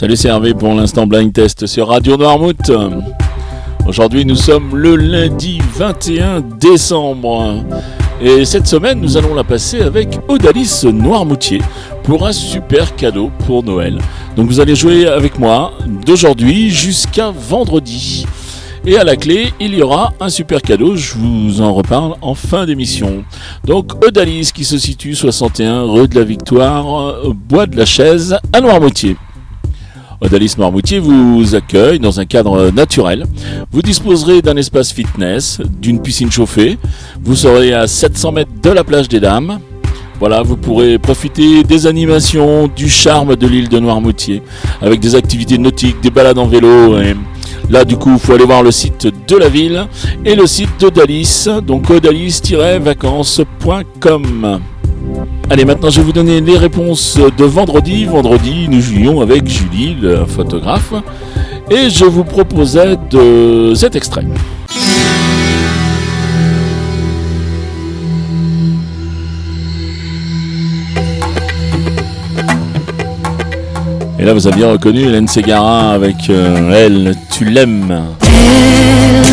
Salut, c'est Hervé pour l'instant blind test sur Radio Noirmouth. Aujourd'hui, nous sommes le lundi 21 décembre. Et cette semaine, nous allons la passer avec Odalis Noirmoutier pour un super cadeau pour Noël. Donc vous allez jouer avec moi d'aujourd'hui jusqu'à vendredi. Et à la clé, il y aura un super cadeau, je vous en reparle en fin d'émission. Donc Odalis qui se situe 61 rue de la Victoire, Bois de la Chaise à Noirmoutier. Odalis Noirmoutier vous accueille dans un cadre naturel. Vous disposerez d'un espace fitness, d'une piscine chauffée. Vous serez à 700 mètres de la plage des Dames. Voilà, vous pourrez profiter des animations, du charme de l'île de Noirmoutier, avec des activités nautiques, des balades en vélo. Et là, du coup, il faut aller voir le site de la ville et le site d'Odalis, donc odalis-vacances.com. Allez, maintenant je vais vous donner les réponses de vendredi. Vendredi, nous jouions avec Julie, le photographe, et je vous proposais de cet extrait. Et là, vous avez bien reconnu Hélène Ségara avec euh, Elle, tu l'aimes. Elle,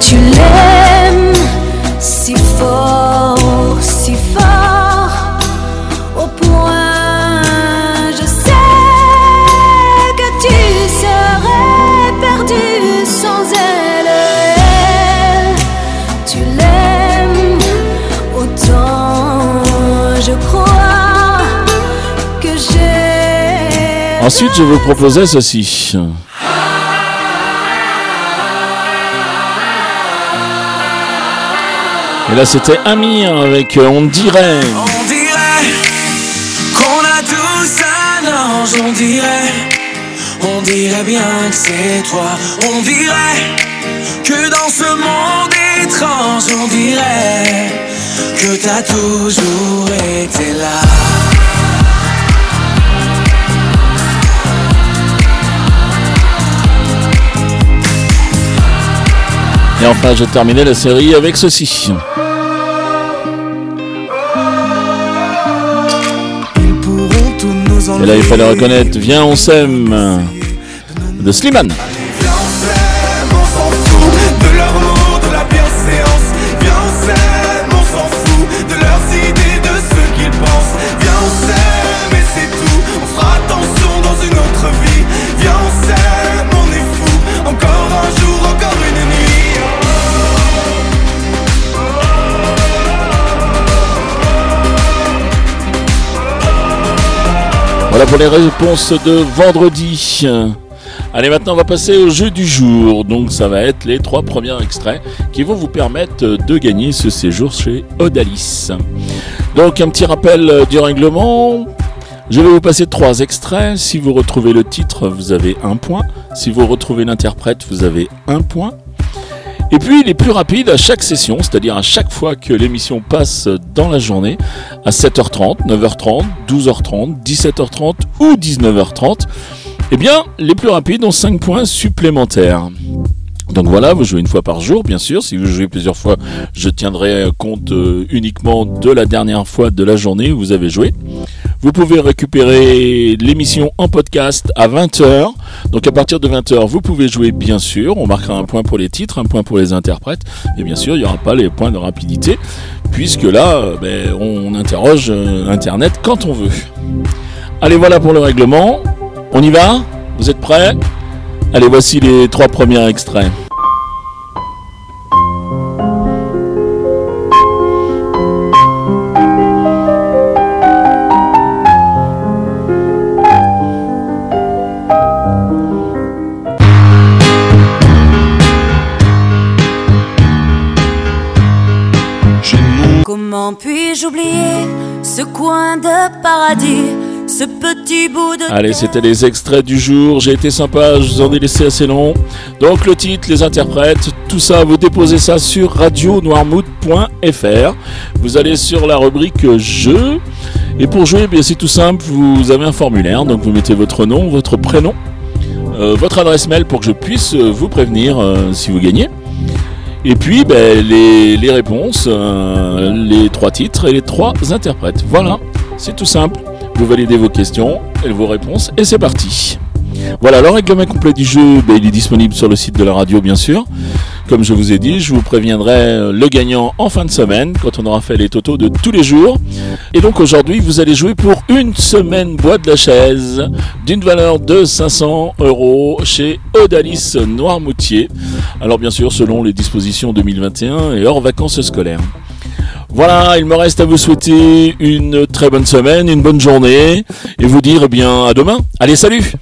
tu l'aimes si fort, Ensuite, je vous proposais ceci. Et là, c'était Amir avec euh, On dirait. On dirait qu'on a tous un ange, on dirait, on dirait bien que c'est toi, on dirait que dans ce monde étrange, on dirait que t'as toujours été là. Et enfin, je terminais la série avec ceci. Et là, il fallait reconnaître Viens, on s'aime de Slimane. Pour les réponses de vendredi. Allez, maintenant on va passer au jeu du jour. Donc ça va être les trois premiers extraits qui vont vous permettre de gagner ce séjour chez Odalis. Donc un petit rappel euh, du règlement. Je vais vous passer trois extraits. Si vous retrouvez le titre, vous avez un point. Si vous retrouvez l'interprète, vous avez un point. Et puis les plus rapides à chaque session, c'est-à-dire à chaque fois que l'émission passe dans la journée, à 7h30, 9h30, 12h30, 17h30 ou 19h30, eh bien les plus rapides ont 5 points supplémentaires. Donc voilà, vous jouez une fois par jour, bien sûr. Si vous jouez plusieurs fois, je tiendrai compte euh, uniquement de la dernière fois de la journée où vous avez joué. Vous pouvez récupérer l'émission en podcast à 20h. Donc à partir de 20h, vous pouvez jouer bien sûr. On marquera un point pour les titres, un point pour les interprètes. Et bien sûr, il n'y aura pas les points de rapidité, puisque là, ben, on interroge euh, Internet quand on veut. Allez, voilà pour le règlement. On y va? Vous êtes prêts? Allez, voici les trois premiers extraits. Comment puis-je oublier ce coin de paradis, ce petit bout de. Allez, c'était les extraits du jour. J'ai été sympa, je vous en ai laissé assez long. Donc le titre, les interprètes, tout ça, vous déposez ça sur radionoirmouth.fr. Vous allez sur la rubrique jeux. Et pour jouer, eh bien c'est tout simple, vous avez un formulaire. Donc vous mettez votre nom, votre prénom, euh, votre adresse mail pour que je puisse vous prévenir euh, si vous gagnez. Et puis ben, les, réponses, euh, les trois titres et les trois interprètes. Voilà, c'est tout simple. Vous validez vos questions et vos réponses et c'est parti. Voilà, le règlement complet du jeu, ben, il est disponible sur le site de la radio, bien sûr. Comme je vous ai dit, je vous préviendrai euh, le gagnant en fin de semaine, quand on aura fait les totaux de tous les jours. Et donc aujourd'hui, vous allez jouer pour une semaine boîte de la chaise d'une valeur de 500 euros chez Odalis Noirmoutier. Alors bien sûr, selon les dispositions 2021 et hors vacances scolaires. Voilà, il me reste à vous souhaiter une très bonne semaine, une bonne journée et vous dire eh bien à demain. Allez, salut